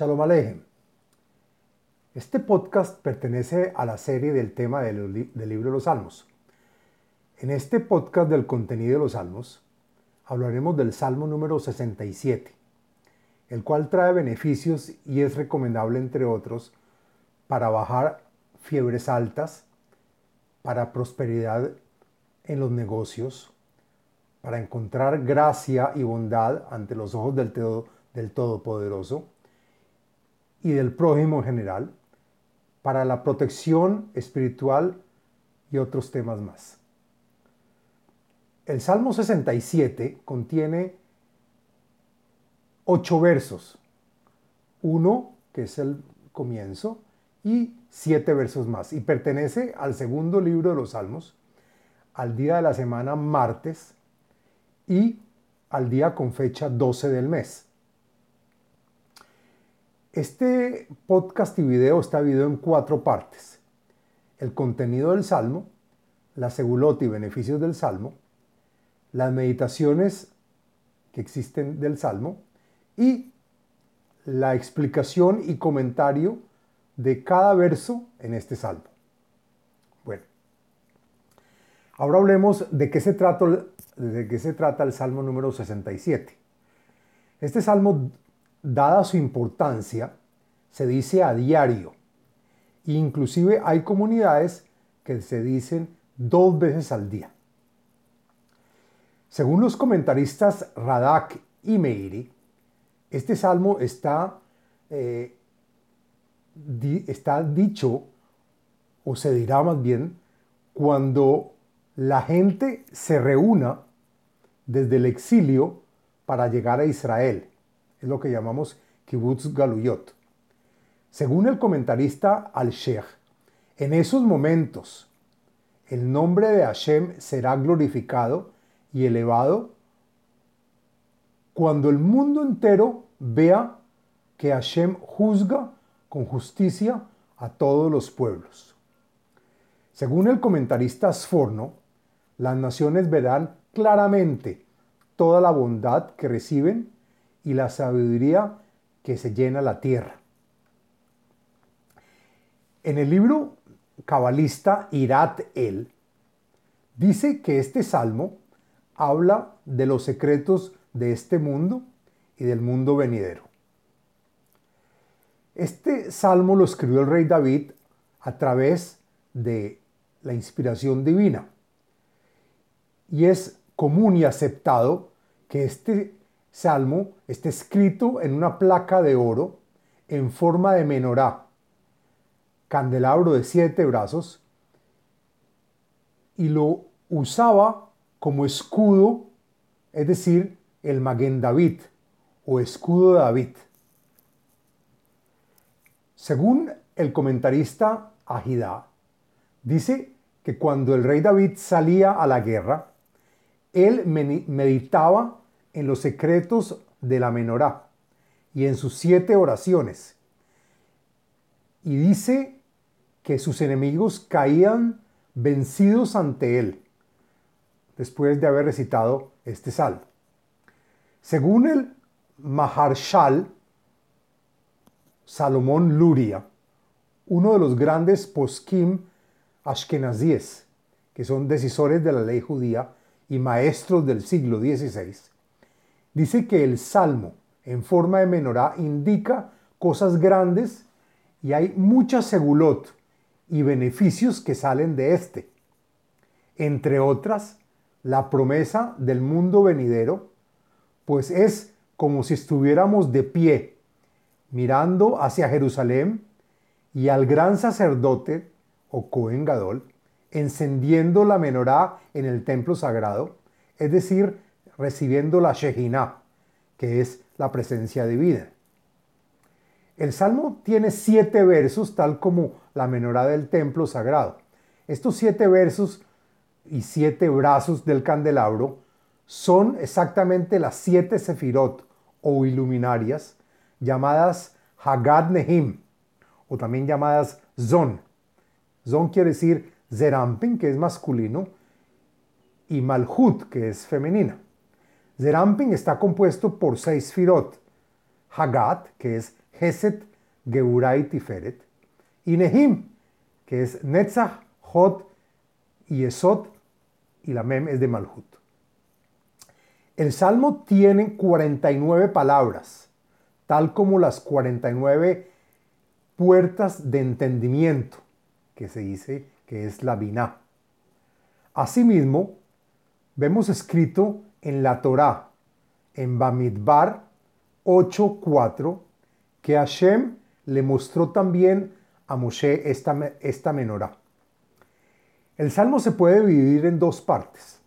Shalom Alejem. Este podcast pertenece a la serie del tema del, libro de los Salmos. En este podcast del contenido de los Salmos hablaremos del Salmo número 67, el cual trae beneficios y es recomendable, entre otros, para bajar fiebres altas, para prosperidad en los negocios, para encontrar gracia y bondad ante los ojos del, del Todopoderoso y del prójimo en general, para la protección espiritual y otros temas más. El Salmo 67 contiene ocho versos, uno que es el comienzo y siete versos más, y pertenece al segundo libro de los Salmos, al día de la semana martes y al día con fecha 12 del mes. Este podcast y video está dividido en cuatro partes. El contenido del Salmo, la segulota y beneficios del Salmo, las meditaciones que existen del Salmo y la explicación y comentario de cada verso en este Salmo. Bueno, ahora hablemos de qué se trata, de qué se trata el Salmo número 67. Este Salmo dada su importancia, se dice a diario. Inclusive hay comunidades que se dicen dos veces al día. Según los comentaristas Radak y Meiri, este salmo está, eh, está dicho, o se dirá más bien, cuando la gente se reúna desde el exilio para llegar a Israel es lo que llamamos kibbutz galuyot. Según el comentarista al-Sheikh, en esos momentos el nombre de Hashem será glorificado y elevado cuando el mundo entero vea que Hashem juzga con justicia a todos los pueblos. Según el comentarista Sforno, las naciones verán claramente toda la bondad que reciben y la sabiduría que se llena la tierra. En el libro cabalista Irat El, dice que este salmo habla de los secretos de este mundo y del mundo venidero. Este salmo lo escribió el rey David a través de la inspiración divina. Y es común y aceptado que este salmo está escrito en una placa de oro en forma de menorá, candelabro de siete brazos, y lo usaba como escudo, es decir, el Maguen David o escudo de David. Según el comentarista Agidá, dice que cuando el rey David salía a la guerra, él meditaba en los secretos de la menorá y en sus siete oraciones. Y dice que sus enemigos caían vencidos ante él después de haber recitado este salmo. Según el Maharshal Salomón Luria, uno de los grandes poskim ashkenazíes, que son decisores de la ley judía y maestros del siglo XVI, dice que el salmo en forma de menorá indica cosas grandes y hay mucha segulot y beneficios que salen de este. Entre otras, la promesa del mundo venidero, pues es como si estuviéramos de pie, mirando hacia Jerusalén y al gran sacerdote o Cohen Gadol, encendiendo la menorá en el templo sagrado, es decir, recibiendo la Shejinah, que es la presencia divina. El salmo tiene siete versos, tal como la menorá del templo sagrado. Estos siete versos y siete brazos del candelabro son exactamente las siete sefirot o iluminarias llamadas Hagad Nehim o también llamadas Zon. Zon quiere decir Zerampin, que es masculino, y Malhut, que es femenina. Zerampin está compuesto por seis firot, Hagat, que es Geset, Geurai, Tiferet, y Nehim, que es Netzach, Hot y Esot, y la Mem es de Malhut. El Salmo tiene 49 palabras, tal como las 49 puertas de entendimiento, que se dice que es la Binah. Asimismo, vemos escrito en la Torá, en Bamidbar 8.4, que Hashem le mostró también a Moshe esta, esta menorá. El salmo se puede dividir en dos partes.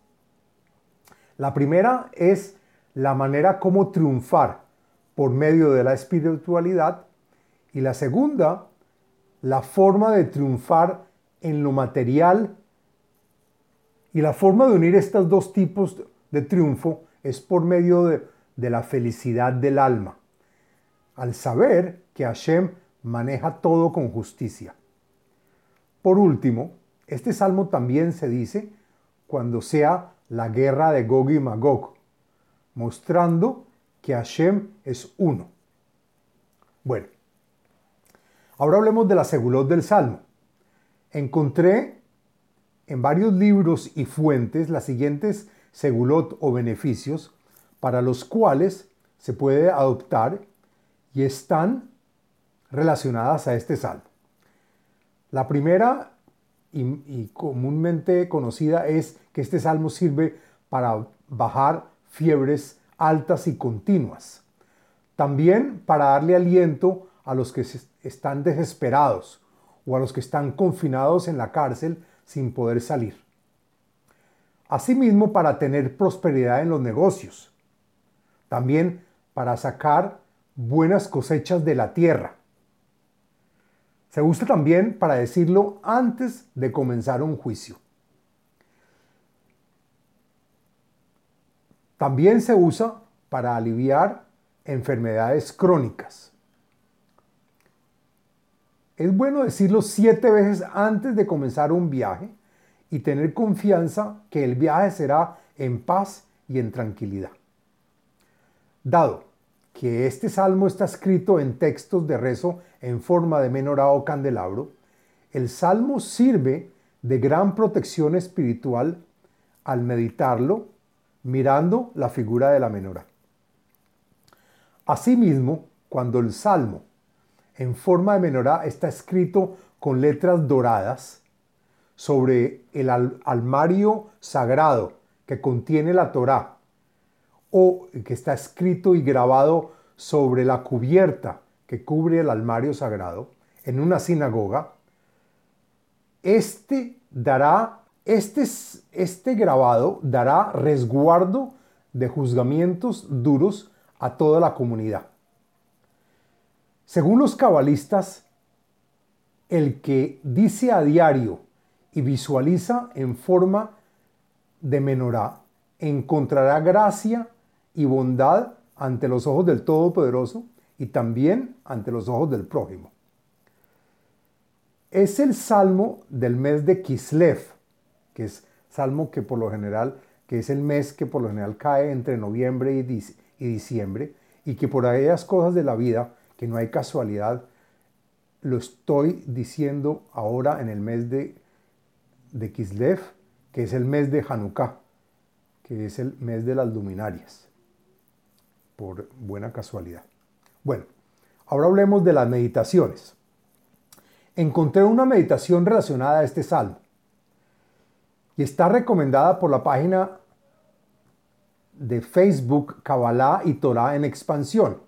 La primera es la manera como triunfar por medio de la espiritualidad y la segunda, la forma de triunfar en lo material y la forma de unir estos dos tipos de triunfo es por medio de, de la felicidad del alma, al saber que Hashem maneja todo con justicia. Por último, este salmo también se dice cuando sea la guerra de Gog y Magog, mostrando que Hashem es uno. Bueno, ahora hablemos de la segulot del salmo. Encontré en varios libros y fuentes las siguientes segulot o beneficios para los cuales se puede adoptar y están relacionadas a este salmo. La primera y, comúnmente conocida es que este salmo sirve para bajar fiebres altas y continuas. También para darle aliento a los que están desesperados o a los que están confinados en la cárcel sin poder salir. Asimismo, para tener prosperidad en los negocios. También para sacar buenas cosechas de la tierra. Se usa también para decirlo antes de comenzar un juicio. También se usa para aliviar enfermedades crónicas. Es bueno decirlo siete veces antes de comenzar un viaje y tener confianza que el viaje será en paz y en tranquilidad. Dado que este salmo está escrito en textos de rezo en forma de menorá o candelabro, el salmo sirve de gran protección espiritual al meditarlo mirando la figura de la menorá. Asimismo, cuando el salmo en forma de menorá está escrito con letras doradas sobre el almario sagrado que contiene la Torá o que está escrito y grabado sobre la cubierta que cubre el almario sagrado en una sinagoga, este dará, este, este grabado dará resguardo de juzgamientos duros a toda la comunidad. Según los cabalistas, el que dice a diario y visualiza en forma de menorá encontrará gracia y bondad ante los ojos del Todopoderoso y también ante los ojos del prójimo. Es el salmo del mes de Kislev, que es salmo que por lo general, que es el mes que por lo general cae entre noviembre y, diciembre, y que por aquellas cosas de la vida, que no hay casualidad, lo estoy diciendo ahora en el mes de, de Kislev, que es el mes de Hanukkah, que es el mes de las luminarias por buena casualidad. Bueno, ahora hablemos de las meditaciones. Encontré una meditación relacionada a este salmo y está recomendada por la página de Facebook Kabbalah y Torah en expansión.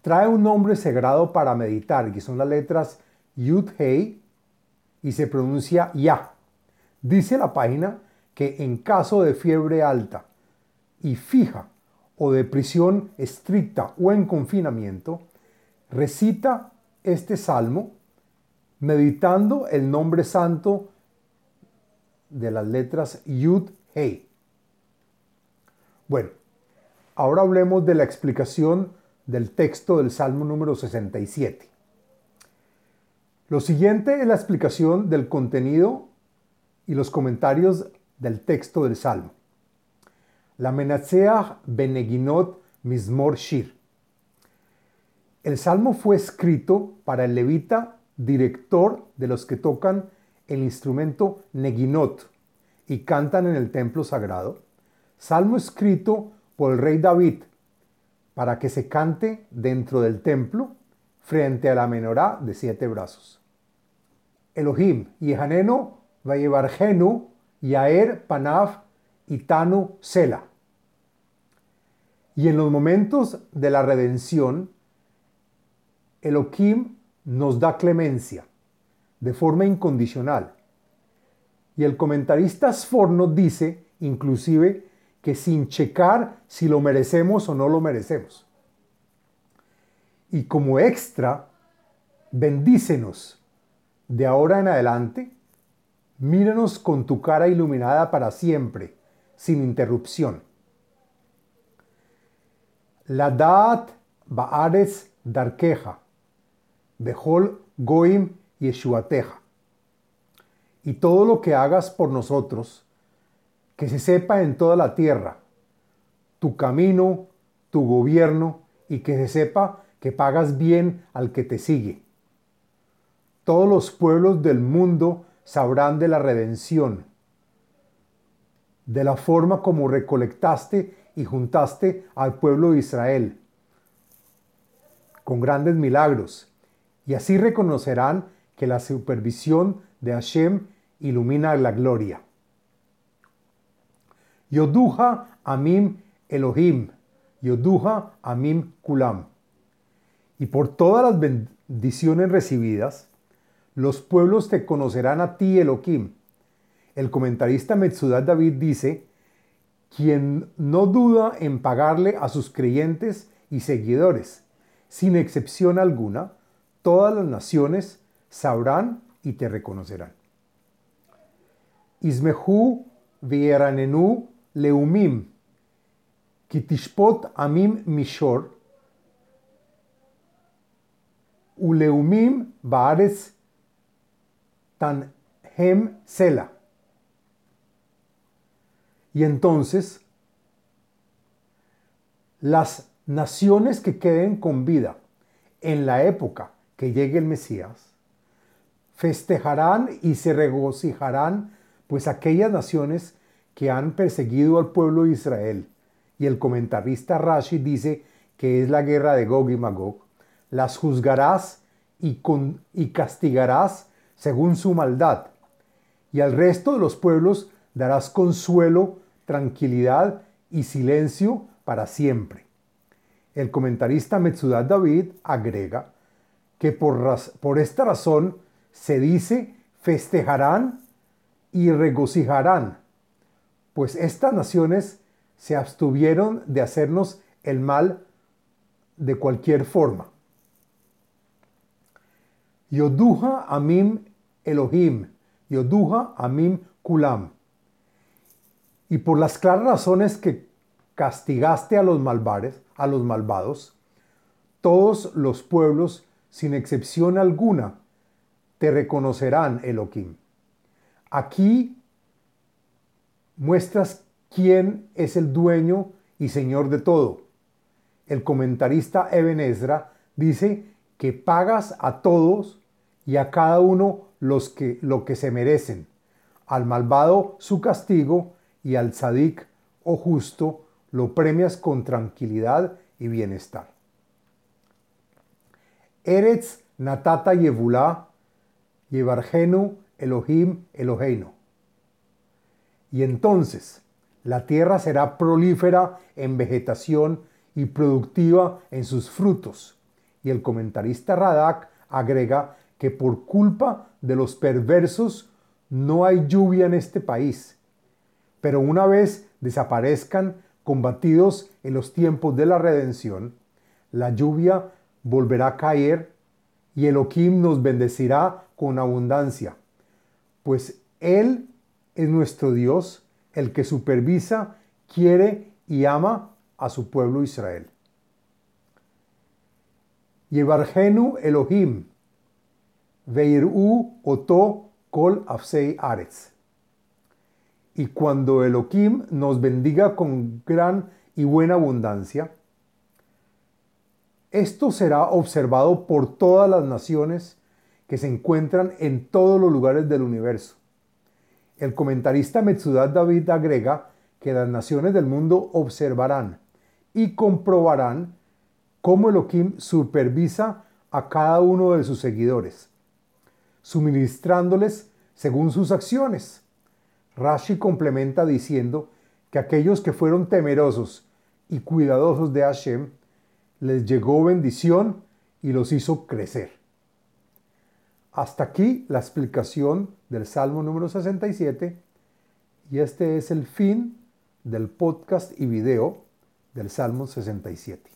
Trae un nombre sagrado para meditar, que son las letras Yud Hei y se pronuncia Ya. Dice la página que en caso de fiebre alta y fija o de prisión estricta o en confinamiento, recita este salmo meditando el nombre santo de las letras Yud Hei. Bueno, ahora hablemos de la explicación del texto del Salmo número 67. Lo siguiente es la explicación del contenido y los comentarios del texto del Salmo. La Menatseach Beneginot Mismor Shir. El salmo fue escrito para el levita director de los que tocan el instrumento neginot y cantan en el templo sagrado. Salmo escrito por el rey David para que se cante dentro del templo frente a la menorá de siete brazos. Elohim, Yehaneno, Vayevargenu, Yaer, Panav, Itanu, Sela. Y en los momentos de la redención, Elohim nos da clemencia de forma incondicional. Y el comentarista Sforno dice, inclusive, que sin checar si lo merecemos o no lo merecemos. Y como extra, bendícenos de ahora en adelante, míranos con tu cara iluminada para siempre, sin interrupción. La dat baares darkeja, behol goim yeshuateja. Y todo lo que hagas por nosotros, que se sepa en toda la tierra, tu camino, tu gobierno, y que se sepa que pagas bien al que te sigue. Todos los pueblos del mundo sabrán de la redención, de la forma como recolectaste y juntaste al pueblo de Israel, con grandes milagros, y así reconocerán que la supervisión de Hashem ilumina la gloria. Yoduja Amim Elohim, Yoduja Amim Kulam. Y por todas las bendiciones recibidas, los pueblos te conocerán a ti, Elohim. El comentarista Metzudat David dice, quien no duda en pagarle a sus creyentes y seguidores, sin excepción alguna, todas las naciones sabrán y te reconocerán. Ismehu vieranenu leumim, kitishpot amim mishor, uleumim baares tan hem sela. Y entonces, las naciones que queden con vida en la época que llegue el Mesías, festejarán y se regocijarán, pues aquellas naciones que han perseguido al pueblo de Israel, y el comentarista Rashi dice que es la guerra de Gog y Magog, las juzgarás y, y castigarás según su maldad, y al resto de los pueblos darás consuelo, tranquilidad y silencio para siempre. El comentarista Metzudat David agrega que por, por esta razón se dice festejarán y regocijarán, pues estas naciones se abstuvieron de hacernos el mal de cualquier forma. Yoduja Amim Elohim, Yoduja Amim Kulam. Y por las claras razones que castigaste a los malvares, a los malvados, todos los pueblos, sin excepción alguna, te reconocerán, Elohim. Aquí muestras quién es el dueño y señor de todo. El comentarista Eben Ezra dice que pagas a todos y a cada uno los que, lo que se merecen, al malvado su castigo y al sadik o justo lo premias con tranquilidad y bienestar. Eretz natata yevulá, yevargenu Elohim Eloheinu. Y entonces la tierra será prolífera en vegetación y productiva en sus frutos. Y el comentarista Radak agrega que por culpa de los perversos no hay lluvia en este país. Pero una vez desaparezcan combatidos en los tiempos de la redención, la lluvia volverá a caer y Elohim nos bendecirá con abundancia, pues Él es nuestro Dios, el que supervisa, quiere y ama a su pueblo Israel. Elohim, Veiru Kol Afsei Aretz. Y cuando Elohim nos bendiga con gran y buena abundancia, Esto será observado por todas las naciones que se encuentran en todos los lugares del universo. El comentarista Metsudat David agrega que las naciones del mundo observarán y comprobarán cómo Elohim supervisa a cada uno de sus seguidores, suministrándoles según sus acciones. Rashi complementa diciendo que aquellos que fueron temerosos y cuidadosos de Hashem, les llegó bendición y los hizo crecer. Hasta aquí la explicación del Salmo número 67 y este es el fin del podcast y video del Salmo 67.